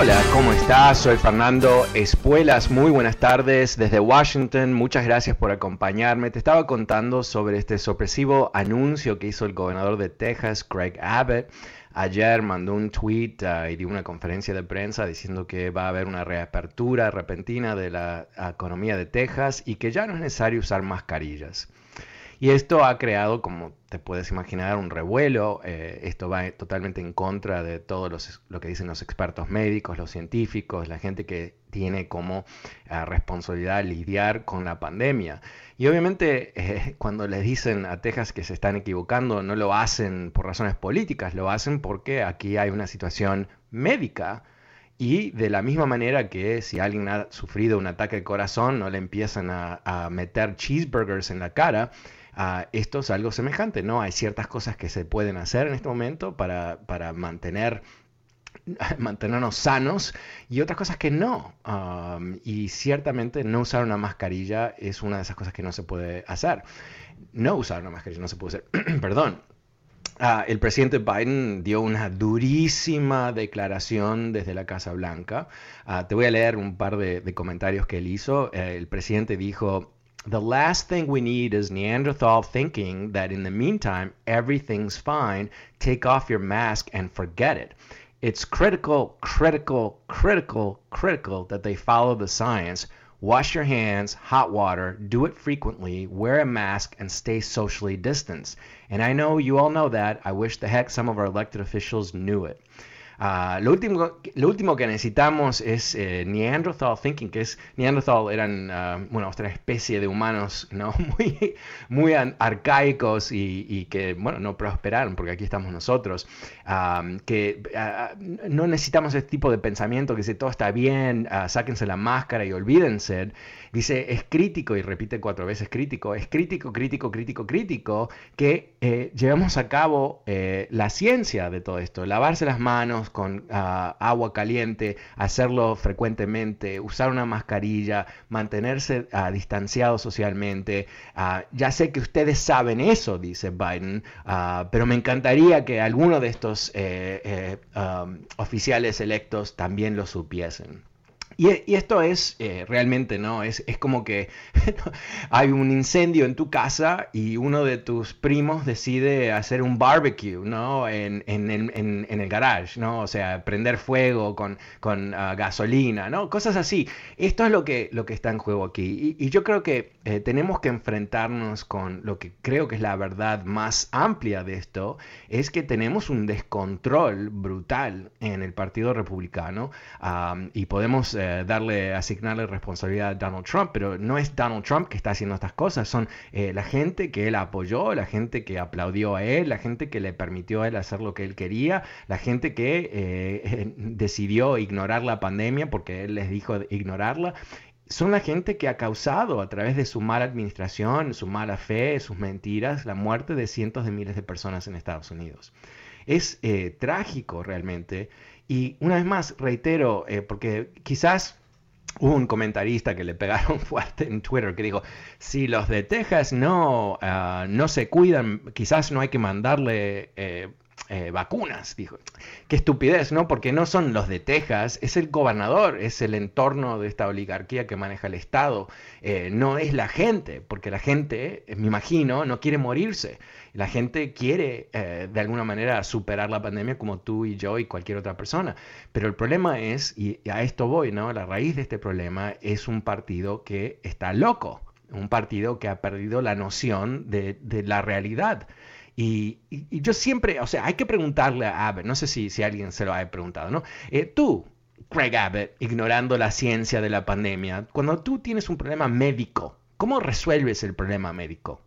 Hola, ¿cómo estás? Soy Fernando Espuelas. Muy buenas tardes desde Washington. Muchas gracias por acompañarme. Te estaba contando sobre este sorpresivo anuncio que hizo el gobernador de Texas, Greg Abbott. Ayer mandó un tweet uh, y dio una conferencia de prensa diciendo que va a haber una reapertura repentina de la economía de Texas y que ya no es necesario usar mascarillas. Y esto ha creado, como te puedes imaginar, un revuelo. Eh, esto va totalmente en contra de todo lo que dicen los expertos médicos, los científicos, la gente que tiene como eh, responsabilidad lidiar con la pandemia. Y obviamente eh, cuando les dicen a Texas que se están equivocando, no lo hacen por razones políticas, lo hacen porque aquí hay una situación médica. Y de la misma manera que si alguien ha sufrido un ataque al corazón, no le empiezan a meter cheeseburgers en la cara, esto es algo semejante, ¿no? Hay ciertas cosas que se pueden hacer en este momento para, para mantener mantenernos sanos y otras cosas que no. y ciertamente no usar una mascarilla es una de esas cosas que no se puede hacer. No usar una mascarilla no se puede hacer. Perdón. Ah, el presidente Biden dio una durísima declaración desde la Casa Blanca. Ah, te voy a leer un par de, comentarios que él hizo. Eh, el presidente dijo, the last thing we need is Neanderthal thinking that in the meantime, everything's fine. Take off your mask and forget it. It's critical, critical, critical, critical that they follow the science. Wash your hands, hot water, do it frequently, wear a mask, and stay socially distanced. And I know you all know that. I wish the heck some of our elected officials knew it. Uh, lo, último, lo último que necesitamos es eh, Neanderthal thinking, que es Neanderthal eran uh, bueno, otra especie de humanos ¿no? muy, muy arcaicos y, y, que bueno, no prosperaron, porque aquí estamos nosotros, um, que uh, no necesitamos este tipo de pensamiento que dice todo está bien, sáquense la máscara y olvídense. Dice, es crítico, y repite cuatro veces crítico, es crítico, crítico, crítico, crítico, que eh, a cabo eh, la ciencia de todo esto, lavarse las manos con ah, agua caliente, hacerlo frecuentemente, usar una mascarilla, mantenerse uh, distanciado socialmente. Ah, ya sé que ustedes saben eso, dice Biden, pero me encantaría que alguno de estos eh, um, oficiales electos también lo supiesen. Y, esto es eh, realmente, ¿no? Es, es como que hay un incendio en tu casa y uno de tus primos decide hacer un barbecue, ¿no? En, en, en, en el garage, ¿no? O sea, prender fuego con, con uh, gasolina, ¿no? Cosas así. Esto es lo que, lo que está en juego aquí. Y, yo creo que eh, tenemos que enfrentarnos con lo que creo que es la verdad más amplia de esto, es que tenemos un descontrol brutal en el Partido Republicano y podemos... Eh, darle, asignarle responsabilidad a Donald Trump, pero no es Donald Trump que está haciendo estas cosas, son eh, la gente que él apoyó, la gente que aplaudió a él, la gente que le permitió a él hacer lo que él quería, la gente que eh, decidió ignorar la pandemia porque él les dijo ignorarla son la gente que ha causado a través de su mala administración, su mala fe, sus mentiras, la muerte de cientos de miles de personas en Estados Unidos. Es eh, trágico realmente y una vez más, reitero, eh, porque quizás hubo un comentarista que le pegaron fuerte en Twitter que dijo, si los de Texas no, ah, no se cuidan, quizás no hay que mandarle... Eh, eh, vacunas. Dijo, qué estupidez, ¿no? Porque no son los de Texas, es el gobernador, es el entorno de esta oligarquía que maneja el Estado, eh, no es la gente, porque la gente, me imagino, no quiere morirse. La gente quiere de alguna manera superar la pandemia como tú y yo y cualquier otra persona. Pero el problema es, y a esto voy, ¿no? La raíz de este problema es un partido que está loco un partido que ha perdido la noción de, la realidad. Y, yo siempre, o sea, hay que preguntarle a Abbott, no sé si, si alguien se lo ha preguntado, ¿no? Eh, tú, Craig Abbott, ignorando la ciencia de la pandemia, cuando tú tienes un problema médico, ¿cómo resuelves el problema médico?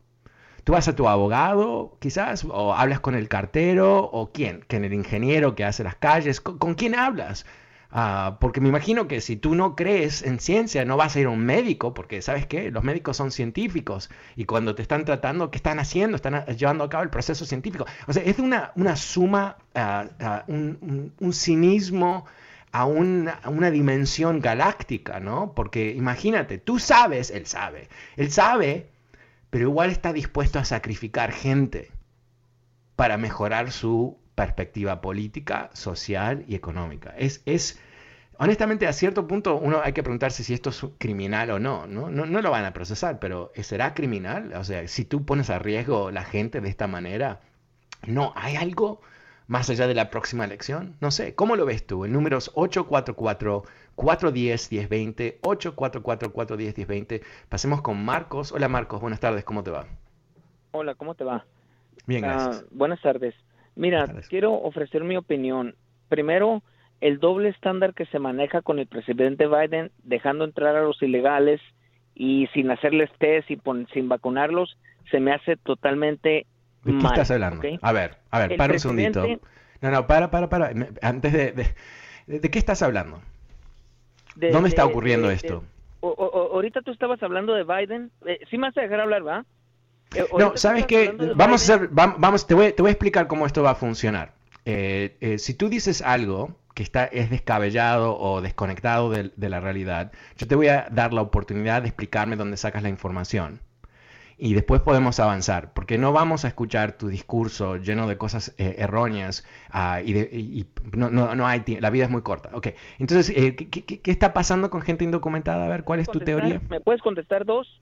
¿Tú vas a tu abogado, quizás? ¿O hablas con el cartero? ¿O quién? ¿Con el ingeniero que hace las calles? con quién hablas? Ah, porque me imagino que si tú no crees en ciencia, no vas a ir a un médico, porque sabes qué, los médicos son científicos y cuando te están tratando, ¿qué están haciendo? Están llevando a cabo el proceso científico. O sea, es una, una suma, ah, ah, un, cinismo a una, a una, dimensión galáctica, ¿no? Porque imagínate, tú sabes, él sabe, él sabe, pero igual está dispuesto a sacrificar gente para mejorar su perspectiva política, social y económica. Es, es, honestamente, a cierto punto uno hay que preguntarse si esto es criminal o no. No, no, no lo van a procesar, pero ¿será criminal? O sea, si tú pones a riesgo la gente de esta manera, no, hay algo más allá de la próxima elección. No sé, ¿cómo lo ves tú? El número es 844. 410-1020, 844-410-1020. Pasemos con Marcos. Hola Marcos, buenas tardes, ¿cómo te va? Hola, ¿cómo te va? Bien, gracias. Ah, buenas tardes. Mira, quiero ofrecer mi opinión. Primero, el doble estándar que se maneja con el presidente Biden, dejando entrar a los ilegales y sin hacerles test y sin vacunarlos, se me hace totalmente ¿De qué estás hablando? A ver, a ver, para un segundito. No, no, para, para, para. Antes de... ¿De, qué estás hablando? ¿Dónde está ocurriendo esto? ahorita tú estabas hablando de Biden. Eh, sí me vas a dejar hablar, ¿va? Eh, no, ¿sabes qué? Vamos a hacer, vamos, te voy, te voy, a explicar cómo esto va a funcionar. Eh, eh, si tú dices algo que está, es descabellado o desconectado de, la realidad, yo te voy a dar la oportunidad de explicarme dónde sacas la información. Y después podemos avanzar, porque no vamos a escuchar tu discurso lleno de cosas erróneas ah, y, no, no, no, hay la vida es muy corta. Ok, entonces, ¿qué, qué, está pasando con gente indocumentada? A ver, ¿cuál es tu teoría? ¿Me puedes contestar dos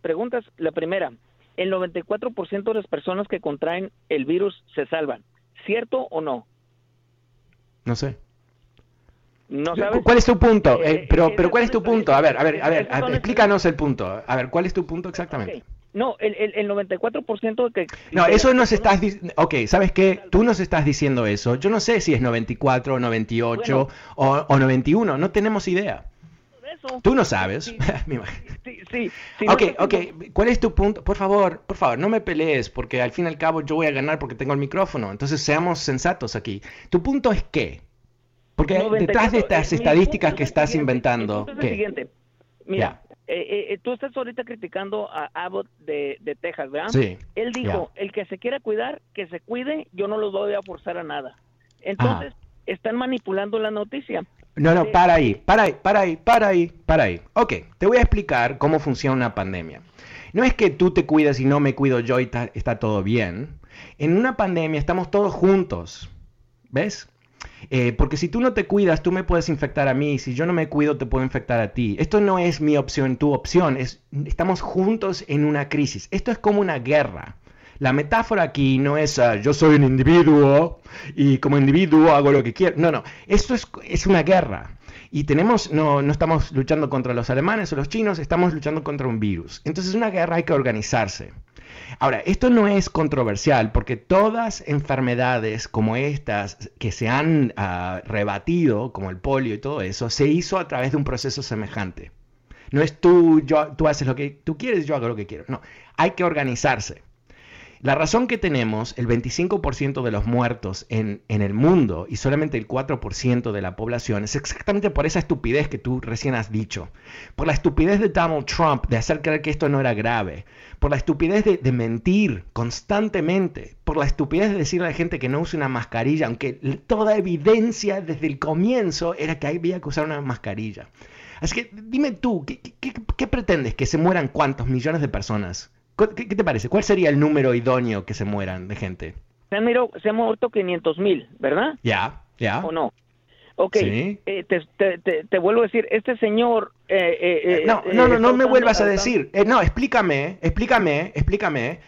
preguntas? La primera, el 94% de las personas que contraen el virus se salvan. ¿Cierto o no? No sé. ¿No sabes? ¿Cuál es tu punto? Eh, eh, pero, pero ¿cuál es tu punto? A ver, a ver, a ver, explícanos el punto. A ver, ¿cuál es tu punto exactamente? No, el, el, el 94% que... No, eso nos estás... Ok, ¿sabes qué? Tú nos estás diciendo eso. Yo no sé si es 94, 98 o, o 91. No tenemos idea. Tú no sabes. Sí, sí, sí, ok, ok. ¿Cuál es tu punto? Por favor, por favor, no me pelees, porque al fin y al cabo yo voy a ganar porque tengo el micrófono. Entonces seamos sensatos aquí. ¿Tu punto es qué? Porque detrás de estas estadísticas que estás inventando... Es siguiente. Mira, eh, eh, tú estás ahorita criticando a Abbott de, Texas, ¿verdad? Sí. Él dijo, el que se quiera cuidar, que se cuide, yo no los voy a forzar a nada. Entonces, están manipulando la noticia. No, no, para ahí, para ahí, para ahí, para ahí, para ahí. Ok, te voy a explicar cómo funciona una pandemia. No es que tú te cuidas y no me cuido yo y está, todo bien. En una pandemia estamos todos juntos, ¿ves? Eh, porque si tú no te cuidas, tú me puedes infectar a mí. Si yo no me cuido, te puedo infectar a ti. Esto no es mi opción, tu opción. Es, estamos juntos en una crisis. Esto es como una guerra. La metáfora aquí no es ah, yo soy un individuo y como individuo hago lo que quiero. No, no, esto es, es una guerra. Y tenemos, no, no estamos luchando contra los alemanes o los chinos, estamos luchando contra un virus. Entonces, una guerra hay que organizarse. Ahora, esto no es controversial porque todas enfermedades como estas que se han uh, rebatido, como el polio y todo eso, se hizo a través de un proceso semejante. No es tú, yo, tú haces lo que tú quieres, yo hago lo que quiero. No, hay que organizarse. La razón que tenemos el 25% de los muertos en, el mundo y solamente el 4% de la población es exactamente por esa estupidez que tú recién has dicho. Por la estupidez de Donald Trump de hacer creer que esto no era grave. Por la estupidez de, de mentir constantemente. Por la estupidez de decirle a la gente que no use una mascarilla, aunque toda evidencia desde el comienzo era que había que usar una mascarilla. Así que dime tú, ¿qué, qué pretendes? ¿Que se mueran cuántos millones de personas? ¿Qué, te parece? ¿Cuál sería el número idóneo que se mueran de gente? Se han, se han muerto 500 mil, ¿verdad? Ya, ya. ¿O no? Ok, eh, te, vuelvo a decir, este señor... Eh, eh, no, no, no, no me vuelvas a decir. no, explícame, explícame, explícame.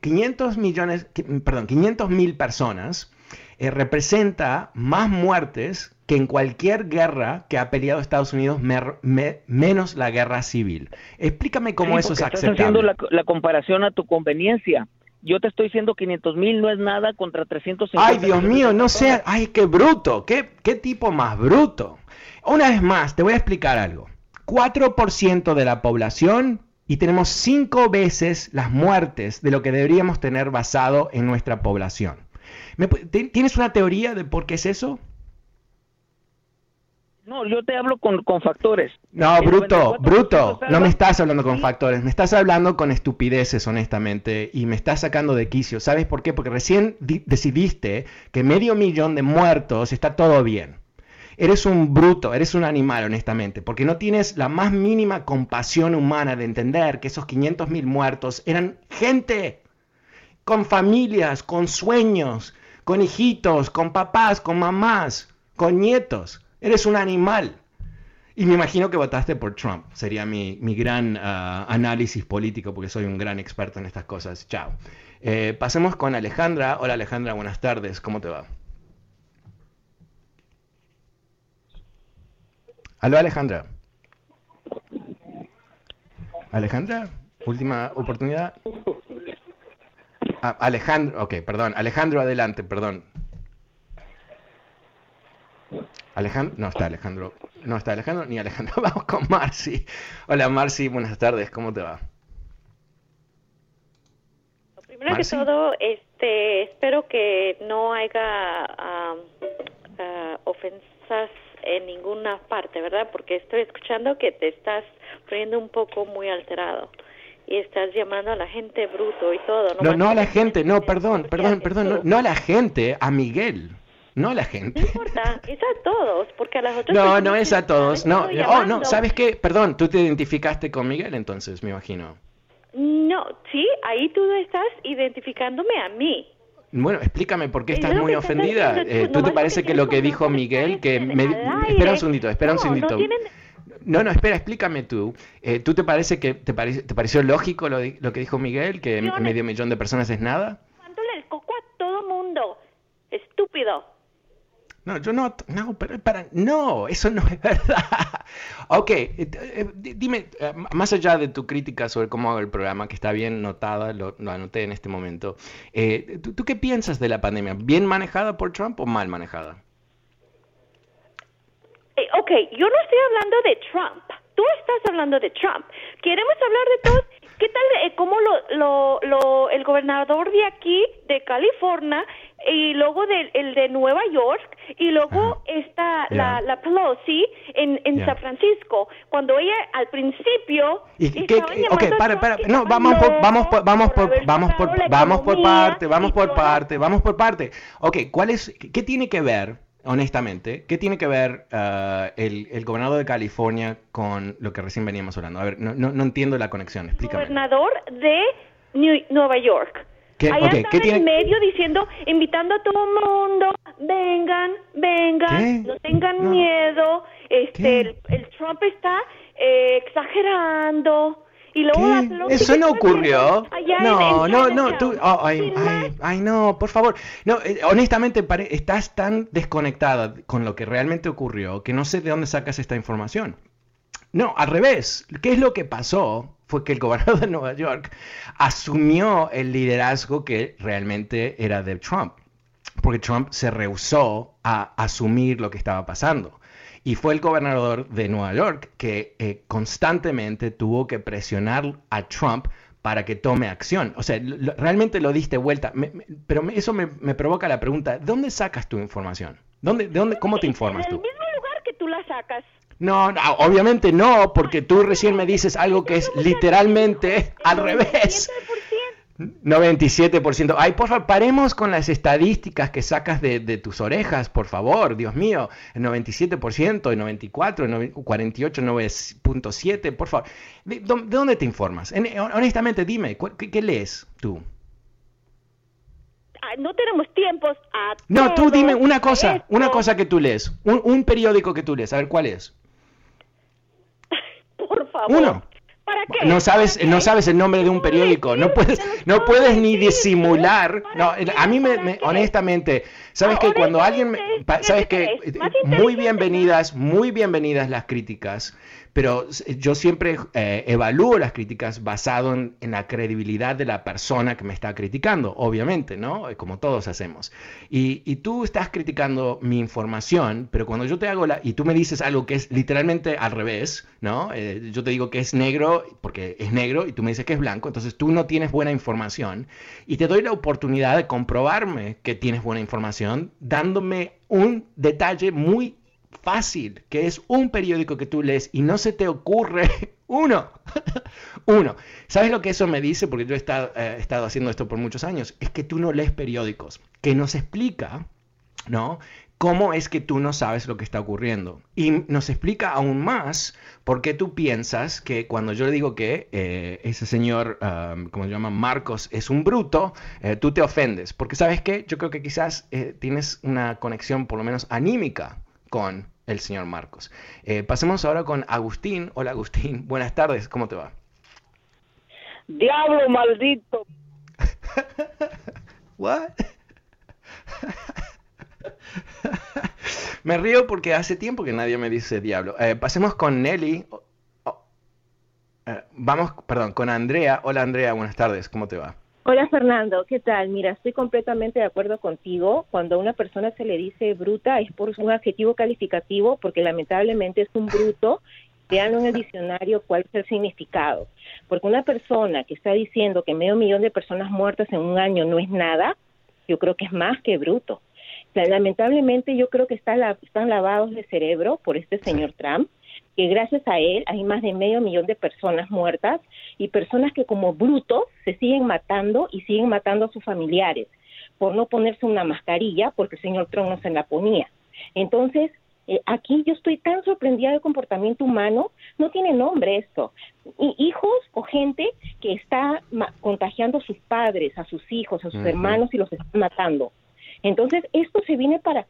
500 millones, perdón, 500 mil personas representa más muertes que en cualquier guerra que ha peleado Estados Unidos, menos la guerra civil. Explícame cómo eso es aceptable. Estás haciendo la, la comparación a tu conveniencia. Yo te estoy diciendo 500 mil no es nada contra 350 Ay, Dios mío, no sé. Ay, qué bruto. ¿Qué, ¿Qué tipo más bruto? Una vez más, te voy a explicar algo. 4% de la población y tenemos 5 veces las muertes de lo que deberíamos tener basado en nuestra población. ¿Tienes una teoría de por qué es eso? No, yo te hablo con, factores. No, bruto, bruto. No me estás hablando con factores, me estás hablando con estupideces, honestamente, y me estás sacando de quicio. ¿Sabes por qué? Porque recién decidiste que medio millón de muertos está todo bien. Eres un bruto, eres un animal, honestamente, porque no tienes la más mínima compasión humana de entender que esos 500 mil muertos eran gente, con familias, con sueños, con hijitos, con papás, con mamás, con nietos. Eres un animal. Y me imagino que votaste por Trump. Sería mi, gran ah, análisis político porque soy un gran experto en estas cosas. Chao. Eh, pasemos con Alejandra. Hola Alejandra, buenas tardes. ¿Cómo te va? Aló Alejandra. Alejandra, última oportunidad. Ah, Alejandro, ok, perdón. Alejandro, adelante, perdón. Alejandro, no está Alejandro, no está Alejandro ni Alejandro. Vamos con Marcy. Hola Marcy, buenas tardes, ¿cómo te va? Primero que todo, este, espero que no haya ah, ofensas en ninguna parte, ¿verdad? Porque estoy escuchando que te estás poniendo un poco muy alterado y estás llamando a la gente bruto y todo. No, no, a la gente, no, perdón, perdón, perdón, no a la gente, a Miguel. No a la gente. No importa, es a todos, porque a las otras No, no es a todos. No, oh, no, ¿sabes qué? Perdón, tú te identificaste con Miguel entonces, me imagino. No, sí, ahí tú estás identificándome a mí. Bueno, explícame por qué estás muy ofendida. Eh, ¿Tú te parece que lo que dijo Miguel, que me... Espera un segundito, espera un segundito. No, no, espera, explícame tú. Eh, ¿Tú te parece que te, te pareció lógico lo, lo, que dijo Miguel, que medio millón de personas es nada? Mándole el coco a todo mundo. Estúpido. No, yo no, no, pero para, no, eso no es verdad. ok, eh, eh, dime, eh, más allá de tu crítica sobre cómo hago el programa, que está bien notada, lo, anoté en este momento, ¿tú, qué piensas de la pandemia? ¿Bien manejada por Trump o mal manejada? ok, yo no estoy hablando de Trump, tú estás hablando de Trump. Queremos hablar de todos. ¿Qué tal, cómo lo, lo, lo, el gobernador de aquí, de California, y luego de, el de Nueva York y luego está la, la Pelosi en, en San Francisco cuando ella al principio ¿Y qué, okay, para, para, no, vamos por, vamos por, vamos por, vamos por, vamos por parte, vamos por parte, vamos por parte. Ok, ¿cuál es, qué tiene que ver, honestamente, qué tiene que ver uh, el, el, gobernador de California con lo que recién veníamos hablando? A ver, no, no, no entiendo la conexión, explícame. Gobernador de Nueva York. ¿Qué, Allá okay, en medio diciendo, invitando a todo el mundo, vengan, vengan, no tengan miedo, este, el, Trump está eh, exagerando. Y luego Eso no ocurrió. No, no, no, tú, oh, ay, ay, ay, no, por favor. No, eh, honestamente, estás tan desconectada con lo que realmente ocurrió que no sé de dónde sacas esta información. No, al revés. ¿Qué es lo que pasó? Fue que el gobernador de Nueva York asumió el liderazgo que realmente era de Trump, porque Trump se rehusó a asumir lo que estaba pasando. Y fue el gobernador de Nueva York que eh, constantemente tuvo que presionar a Trump para que tome acción. O sea, realmente lo diste vuelta. pero eso me, provoca la pregunta, ¿dónde sacas tu información? ¿Dónde, de dónde, ¿Cómo te informas tú? En el mismo lugar que tú la sacas. No, no, obviamente no, porque tú recién me dices algo que es literalmente al revés. 97%. Ay, por favor, paremos con las estadísticas que sacas de, tus orejas, por favor, Dios mío. El 97%, el 94, el 48, 9.7, por favor. ¿De, dónde te informas? honestamente, dime, ¿qué, lees tú? ah, no tenemos tiempos a No, tú dime una cosa, una cosa que tú lees, un, un periódico que tú lees, a ver cuál es. Favor. Uno. No sabes, no sabes el nombre de un periódico, no puedes, no puedes ni disimular. No, a mí me, honestamente, sabes que cuando alguien, sabes que muy bienvenidas, muy bienvenidas las críticas pero yo siempre eh, evalúo las críticas basado en, la credibilidad de la persona que me está criticando, obviamente, ¿no? Eh, como todos hacemos. Y, tú estás criticando mi información, pero cuando yo te hago la... y tú me dices algo que es literalmente al revés, ¿no? Eh, yo te digo que es negro porque es negro y tú me dices que es blanco, entonces tú no tienes buena información y te doy la oportunidad de comprobarme que tienes buena información dándome un detalle muy fácil, que es un periódico que tú lees y no se te ocurre uno. uno. ¿Sabes lo que eso me dice? Porque yo he estado, eh, estado, haciendo esto por muchos años. Es que tú no lees periódicos, que nos explica, ¿no? ¿Cómo es que tú no sabes lo que está ocurriendo? Y nos explica aún más por qué tú piensas que cuando yo le digo que eh, ese señor, um, como se llama, Marcos, es un bruto, eh, tú te ofendes. Porque sabes qué? Yo creo que quizás tienes una conexión por lo menos anímica con el señor Marcos. Eh, pasemos ahora con Agustín. Hola Agustín, buenas tardes, ¿cómo te va? Diablo maldito. What? me río porque hace tiempo que nadie me dice diablo. Eh, pasemos con Nelly. Oh, eh, vamos, perdón, con Andrea. Hola Andrea, buenas tardes, ¿cómo te va? Hola Fernando, ¿qué tal? Mira, estoy completamente de acuerdo contigo. Cuando a una persona se le dice bruta es por un adjetivo calificativo porque lamentablemente es un bruto. Vean en el diccionario cuál es el significado. Porque una persona que está diciendo que medio millón de personas muertas en un año no es nada, yo creo que es más que bruto. lamentablemente yo creo que están lavados de cerebro por este señor Trump que gracias a él hay más de medio millón de personas muertas y personas que como brutos se siguen matando y siguen matando a sus familiares por no ponerse una mascarilla porque el señor Trump no se la ponía. Entonces, eh, aquí yo estoy tan sorprendida del comportamiento humano, no tiene nombre esto. hijos o gente que está contagiando a sus padres, a sus hijos, a sus hermanos y los está matando. Entonces, esto se viene para...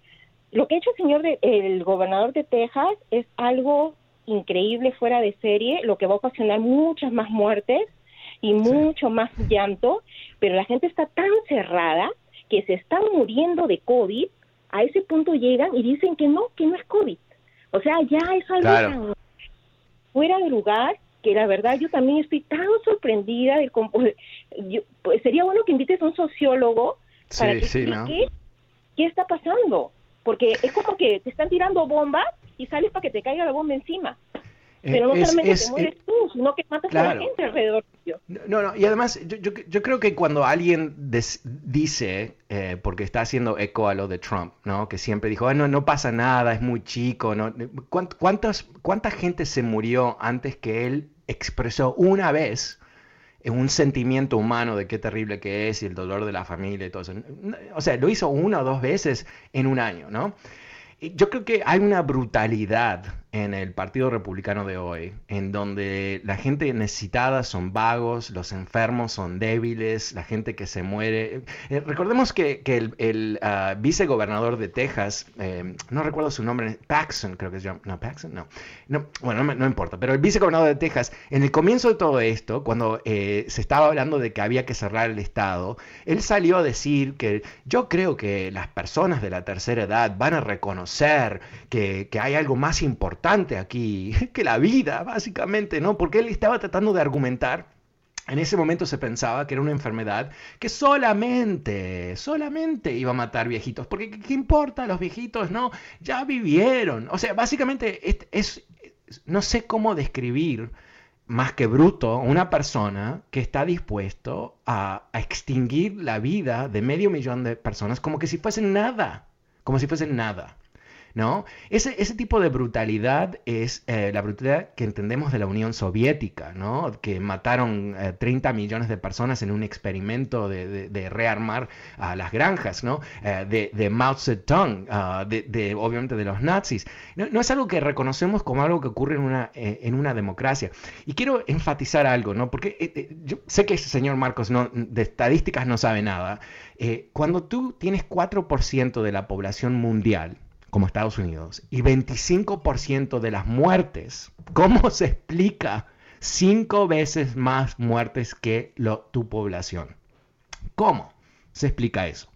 Lo que ha hecho el señor, el gobernador de Texas es algo increíble fuera de serie, lo que va a ocasionar muchas más muertes y mucho más llanto, pero la gente está tan cerrada que se están muriendo de COVID, a ese punto llegan y dicen que no, que no es COVID. O sea, ya es algo tan fuera de lugar que la verdad yo también estoy tan sorprendida del pues sería bueno que invites a un sociólogo para que explique qué está pasando, porque es como que te están tirando bombas y sales para que te caiga la bomba encima. Eh, Pero no solamente te mueres tú, sino que matas a la gente alrededor No, no, y además yo, yo, creo que cuando alguien dice, eh, porque está haciendo eco a lo de Trump, ¿no? Que siempre dijo, ah, no, no pasa nada, es muy chico, ¿no? ¿Cuántas, ¿Cuánta gente se murió antes que él expresó una vez un sentimiento humano de qué terrible que es y el dolor de la familia y todo eso? O sea, lo hizo una o dos veces en un año, ¿no? Yo creo que hay una brutalidad en el Partido Republicano de hoy, en donde la gente necesitada son vagos, los enfermos son débiles, la gente que se muere. Eh, recordemos que, el, el ah, vicegobernador de Texas, eh, no recuerdo su nombre, Paxson creo que se llama, no, Paxson, no, no bueno, no, importa, pero el vicegobernador de Texas, en el comienzo de todo esto, cuando eh, se estaba hablando de que había que cerrar el Estado, él salió a decir que yo creo que las personas de la tercera edad van a reconocer que, que hay algo más importante aquí que la vida, básicamente, ¿no? Porque él estaba tratando de argumentar en ese momento se pensaba que era una enfermedad que solamente, solamente iba a matar viejitos. Porque ¿qué importa? Los viejitos no, ya vivieron. O sea, básicamente es, no sé cómo describir más que bruto una persona que está dispuesto a, a, extinguir la vida de medio millón de personas como que si fuesen nada. Como si fuesen nada. ¿No? Ese, ese tipo de brutalidad es eh, la brutalidad que entendemos de la Unión Soviética, ¿no? Que mataron 30 millones de personas en un experimento de, rearmar a las granjas, ¿no? de, de, Mao Zedong, ah, de, obviamente de los nazis. No, es algo que reconocemos como algo que ocurre en una, en una democracia. Y quiero enfatizar algo, ¿no? Porque yo sé que ese señor Marcos no, de estadísticas no sabe nada. cuando tú tienes 4% de la población mundial, como Estados Unidos, y 25% de las muertes, ¿cómo se explica cinco veces más muertes que tu población? ¿Cómo se explica eso?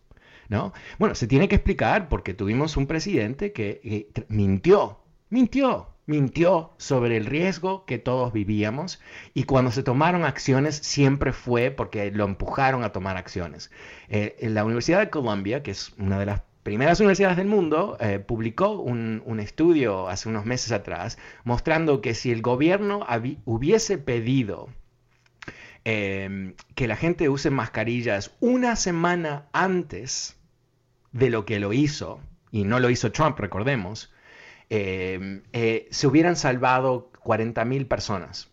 ¿No? Bueno, se tiene que explicar porque tuvimos un presidente que mintió, mintió, mintió sobre el riesgo que todos vivíamos y cuando se tomaron acciones siempre fue porque lo empujaron a tomar acciones. Eh, en la Universidad de Columbia, que es una de las primeras universidades del mundo, eh, publicó un, estudio hace unos meses atrás mostrando que si el gobierno hubiese pedido em, que la gente use mascarillas una semana antes de lo que lo hizo, y no lo hizo Trump, recordemos, em, eh, se hubieran salvado 40.000 personas.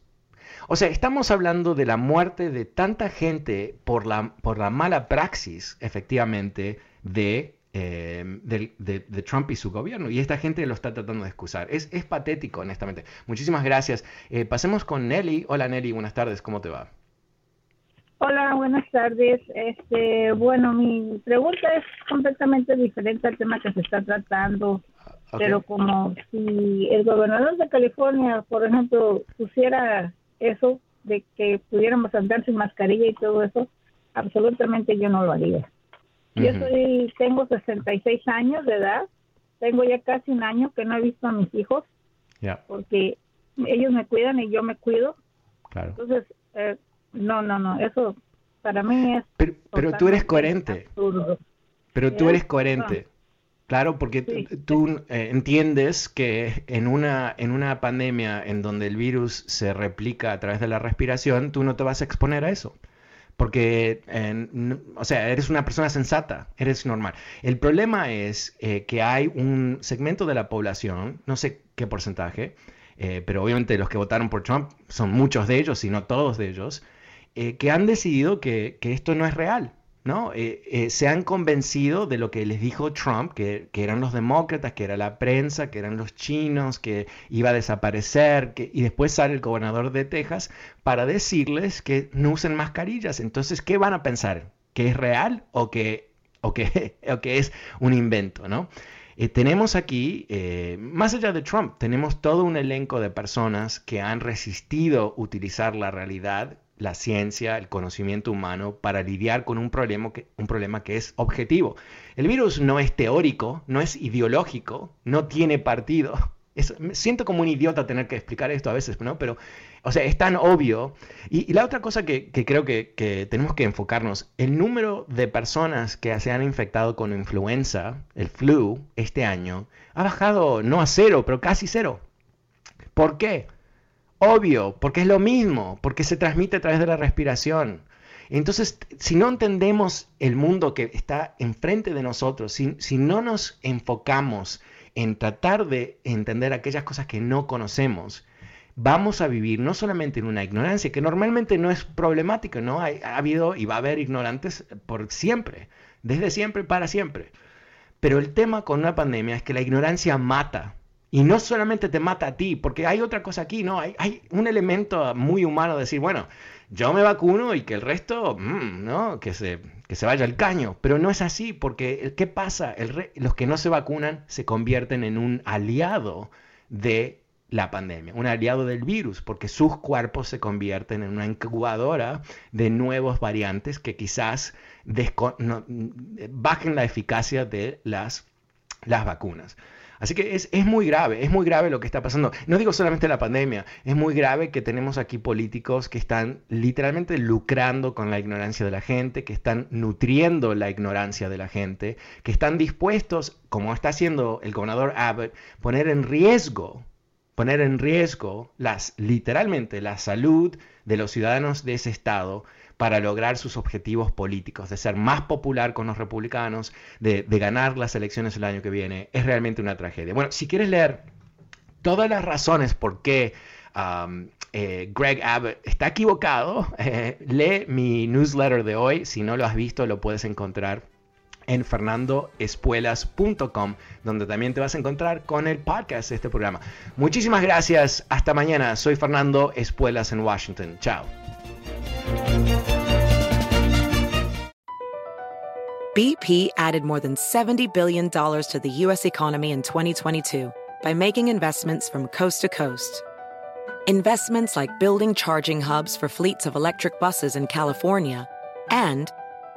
O sea, estamos hablando de la muerte de tanta gente por la, por la mala praxis, efectivamente, de eh, de, Trump y su gobierno. Y esta gente lo está tratando de excusar. Es, es patético, honestamente. Muchísimas gracias. Eh, pasemos con Nelly. Hola Nelly, buenas tardes. ¿Cómo te va? Hola, buenas tardes. Este, bueno, mi pregunta es completamente diferente al tema que se está tratando. Pero como si el gobernador de California, por ejemplo, pusiera eso de que pudiéramos andar sin mascarilla y todo eso, absolutamente yo no lo haría. Yo soy, tengo 66 años de edad, tengo ya casi un año que no he visto a mis hijos, porque ellos me cuidan y yo me cuido. Entonces, eh, no, no, no, eso para mí es... Pero, tú eres coherente. Pero tú eres coherente. Claro, porque tú eh, entiendes que en una, en una pandemia en donde el virus se replica a través de la respiración, tú no te vas a exponer a eso porque, o sea, eres una persona sensata, eres normal. El problema es eh, que hay un segmento de la población, no sé qué porcentaje, eh, pero obviamente los que votaron por Trump son muchos de ellos, si no todos de ellos, eh, que han decidido que, esto no es real, ¿no? Eh, eh, se han convencido de lo que les dijo Trump, que, eran los demócratas, que era la prensa, que eran los chinos, que iba a desaparecer, que, y después sale el gobernador de Texas para decirles que no usen mascarillas. Entonces, ¿qué van a pensar? ¿Que es real o que, o que, o que es un invento, ¿no? Eh, tenemos aquí, más allá de Trump, tenemos todo un elenco de personas que han resistido utilizar la realidad la ciencia, el conocimiento humano para lidiar con un problema que, un problema que es objetivo. El virus no es teórico, no es ideológico, no tiene partido. me siento como un idiota tener que explicar esto a veces, ¿no? Pero, o sea, es tan obvio. Y, la otra cosa que, creo que, que, tenemos que enfocarnos, el número de personas que se han infectado con influenza, el flu, este año, ha bajado no a cero, pero casi cero. ¿Por qué? Obvio, porque es lo mismo, porque se transmite a través de la respiración. Entonces, si no entendemos el mundo que está enfrente de nosotros, si, no nos enfocamos en tratar de entender aquellas cosas que no conocemos, vamos a vivir no solamente en una ignorancia, que normalmente no es problemática, ¿no? ha habido y va a haber ignorantes por siempre, desde siempre para siempre. Pero el tema con una pandemia es que la ignorancia mata. Y no solamente te mata a ti, porque hay otra cosa aquí, ¿no? Hay, hay un elemento muy humano de decir, bueno, yo me vacuno y que el resto, mm, ¿no? Que se, que se vaya al caño. Pero no es así, porque ¿qué pasa? El los que no se vacunan se convierten en un aliado de la pandemia, un aliado del virus, porque sus cuerpos se convierten en una incubadora de nuevos variantes que quizás bajen la eficacia de las, las vacunas. Así que es, muy grave, es muy grave lo que está pasando. No digo solamente la pandemia, es muy grave que tenemos aquí políticos que están literalmente lucrando con la ignorancia de la gente, que están nutriendo la ignorancia de la gente, que están dispuestos, como está haciendo el gobernador Abbott, poner en riesgo poner en riesgo las, literalmente la salud de los ciudadanos de ese estado para lograr sus objetivos políticos, de ser más popular con los republicanos, de, ganar las elecciones el año que viene, es realmente una tragedia. Bueno, si quieres leer todas las razones por qué um, eh, Greg Abbott está equivocado, eh, lee mi newsletter de hoy. Si no lo has visto, lo puedes encontrar en fernandoespuelas.com, donde también te vas a encontrar con el podcast de este programa. Muchísimas gracias. Hasta mañana. Soy Fernando Espuelas en Washington. Chao. BP added more than $70 billion to the U.S. economy in 2022 by making investments from coast to coast. Investments like building charging hubs for fleets of electric buses in California and